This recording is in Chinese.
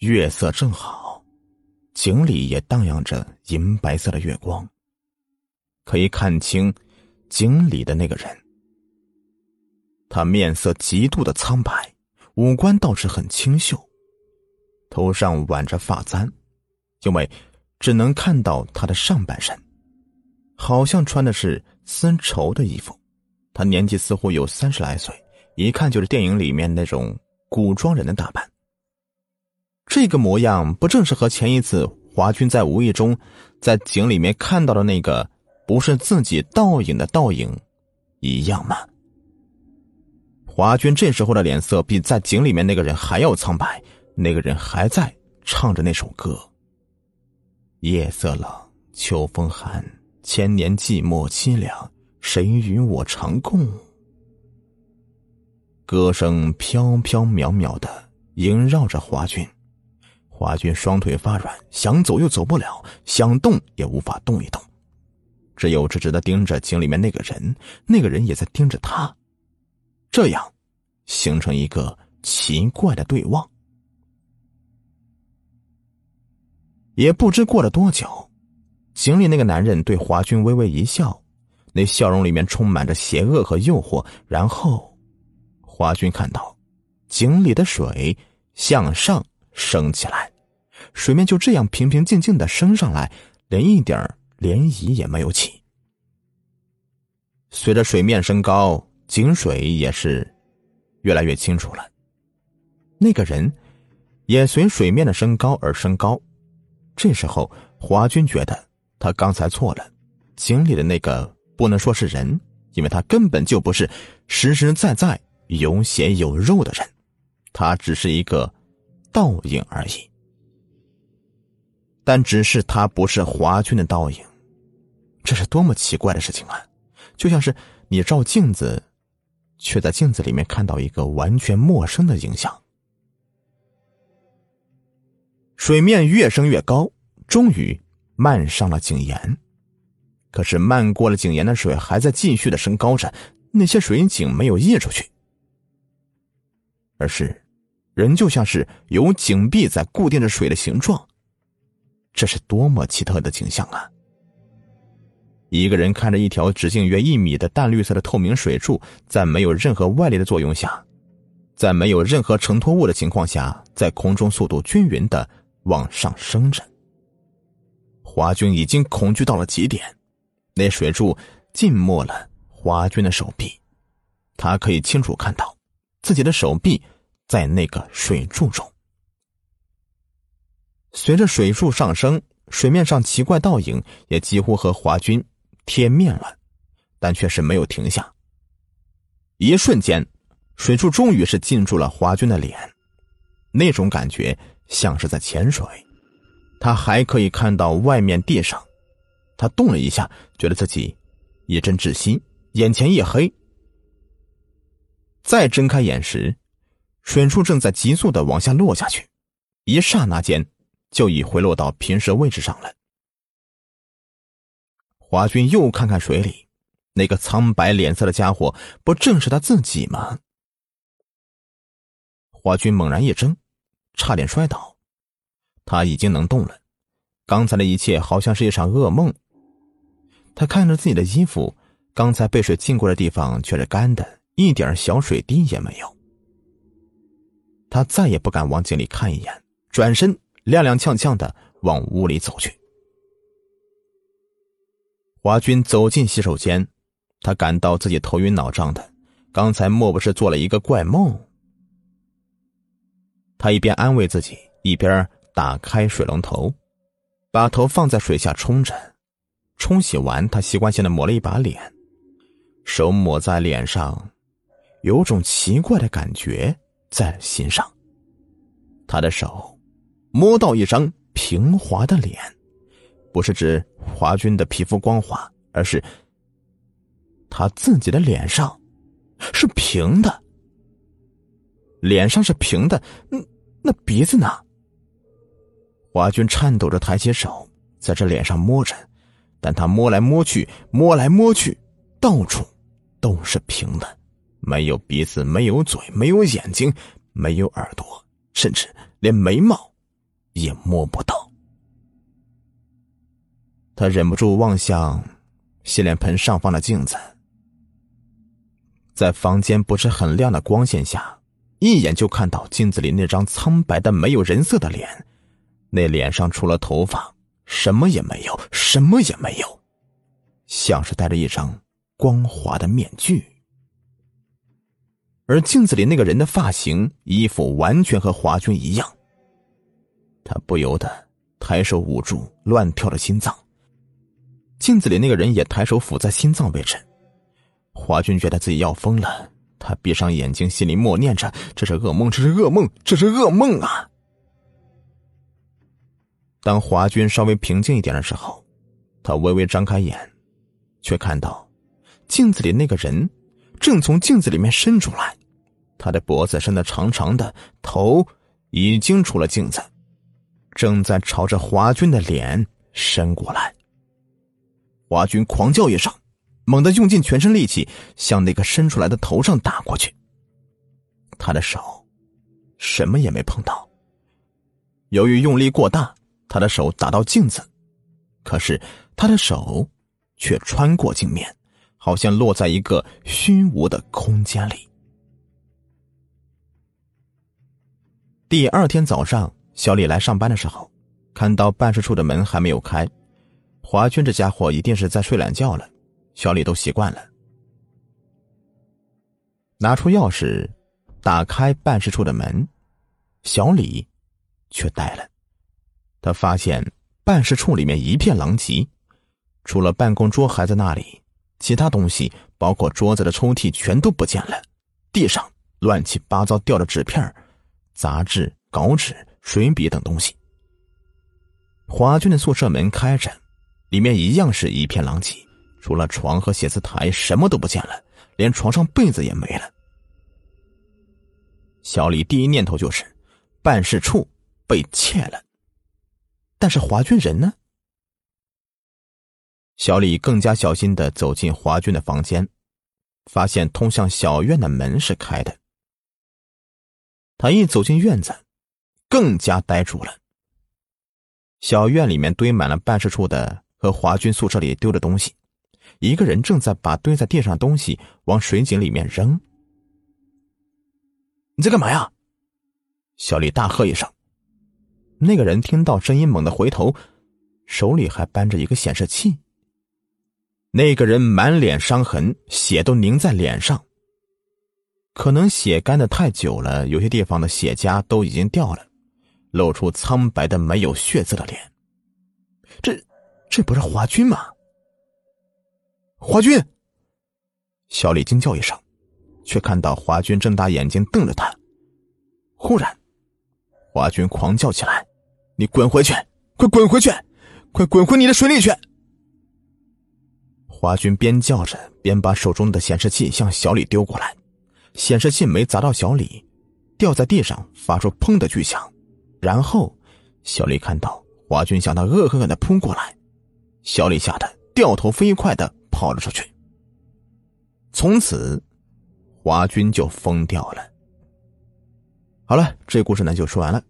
月色正好，井里也荡漾着银白色的月光。可以看清井里的那个人，他面色极度的苍白，五官倒是很清秀，头上挽着发簪，因为只能看到他的上半身，好像穿的是丝绸的衣服。他年纪似乎有三十来岁，一看就是电影里面那种古装人的打扮。这个模样不正是和前一次华军在无意中在井里面看到的那个不是自己倒影的倒影一样吗？华军这时候的脸色比在井里面那个人还要苍白，那个人还在唱着那首歌：“夜色冷，秋风寒，千年寂寞凄凉，谁与我长共？”歌声飘飘渺渺的萦绕着华军。华军双腿发软，想走又走不了，想动也无法动一动，只有直直的盯着井里面那个人，那个人也在盯着他，这样形成一个奇怪的对望。也不知过了多久，井里那个男人对华军微微一笑，那笑容里面充满着邪恶和诱惑。然后，华军看到井里的水向上。升起来，水面就这样平平静静的升上来，连一点涟漪也没有起。随着水面升高，井水也是越来越清楚了。那个人也随水面的升高而升高。这时候，华军觉得他刚才错了，井里的那个不能说是人，因为他根本就不是实实在在有血有肉的人，他只是一个。倒影而已，但只是他不是华军的倒影，这是多么奇怪的事情啊！就像是你照镜子，却在镜子里面看到一个完全陌生的影像。水面越升越高，终于漫上了井沿，可是漫过了井沿的水还在继续的升高着，那些水井没有溢出去，而是。人就像是有井壁在固定着水的形状，这是多么奇特的景象啊！一个人看着一条直径约一米的淡绿色的透明水柱，在没有任何外力的作用下，在没有任何承托物的情况下，在空中速度均匀的往上升着。华军已经恐惧到了极点，那水柱浸没了华军的手臂，他可以清楚看到自己的手臂。在那个水柱中，随着水柱上升，水面上奇怪倒影也几乎和华军贴面了，但却是没有停下。一瞬间，水柱终于是进入了华军的脸，那种感觉像是在潜水。他还可以看到外面地上，他动了一下，觉得自己一阵窒息，眼前一黑。再睁开眼时。水柱正在急速的往下落下去，一刹那间就已回落到平时位置上了。华军又看看水里，那个苍白脸色的家伙，不正是他自己吗？华军猛然一怔，差点摔倒。他已经能动了，刚才的一切好像是一场噩梦。他看着自己的衣服，刚才被水浸过的地方却是干的，一点小水滴也没有。他再也不敢往井里看一眼，转身踉踉跄跄的往屋里走去。华军走进洗手间，他感到自己头晕脑胀的，刚才莫不是做了一个怪梦？他一边安慰自己，一边打开水龙头，把头放在水下冲着。冲洗完，他习惯性的抹了一把脸，手抹在脸上，有种奇怪的感觉。在心上，他的手摸到一张平滑的脸，不是指华军的皮肤光滑，而是他自己的脸上是平的。脸上是平的，嗯，那鼻子呢？华军颤抖着抬起手，在这脸上摸着，但他摸来摸去，摸来摸去，到处都是平的。没有鼻子，没有嘴，没有眼睛，没有耳朵，甚至连眉毛也摸不到。他忍不住望向洗脸盆上方的镜子，在房间不是很亮的光线下，一眼就看到镜子里那张苍白的没有人色的脸，那脸上除了头发什么也没有，什么也没有，像是戴着一张光滑的面具。而镜子里那个人的发型、衣服完全和华军一样，他不由得抬手捂住乱跳的心脏。镜子里那个人也抬手抚在心脏位置。华军觉得自己要疯了，他闭上眼睛，心里默念着：“这是噩梦，这是噩梦，这是噩梦啊！”当华军稍微平静一点的时候，他微微张开眼，却看到镜子里那个人正从镜子里面伸出来。他的脖子伸得长长的，头已经出了镜子，正在朝着华军的脸伸过来。华军狂叫一声，猛地用尽全身力气向那个伸出来的头上打过去。他的手什么也没碰到。由于用力过大，他的手打到镜子，可是他的手却穿过镜面，好像落在一个虚无的空间里。第二天早上，小李来上班的时候，看到办事处的门还没有开，华军这家伙一定是在睡懒觉了。小李都习惯了，拿出钥匙，打开办事处的门，小李却呆了。他发现办事处里面一片狼藉，除了办公桌还在那里，其他东西，包括桌子的抽屉，全都不见了。地上乱七八糟掉的纸片杂志、稿纸、水笔等东西。华军的宿舍门开着，里面一样是一片狼藉，除了床和写字台，什么都不见了，连床上被子也没了。小李第一念头就是，办事处被窃了。但是华军人呢？小李更加小心的走进华军的房间，发现通向小院的门是开的。他一走进院子，更加呆住了。小院里面堆满了办事处的和华军宿舍里丢的东西，一个人正在把堆在地上的东西往水井里面扔。你在干嘛呀？小李大喝一声。那个人听到声音，猛地回头，手里还搬着一个显示器。那个人满脸伤痕，血都凝在脸上。可能血干的太久了，有些地方的血痂都已经掉了，露出苍白的没有血渍的脸。这，这不是华军吗？华军！小李惊叫一声，却看到华军睁大眼睛瞪着他。忽然，华军狂叫起来：“你滚回去！快滚回去！快滚回你的水里去！”华军边叫着，边把手中的显示器向小李丢过来。显示器没砸到小李，掉在地上，发出“砰”的巨响。然后，小李看到华军向他恶狠狠的扑过来，小李吓得掉头飞快的跑了出去。从此，华军就疯掉了。好了，这故事呢就说完了。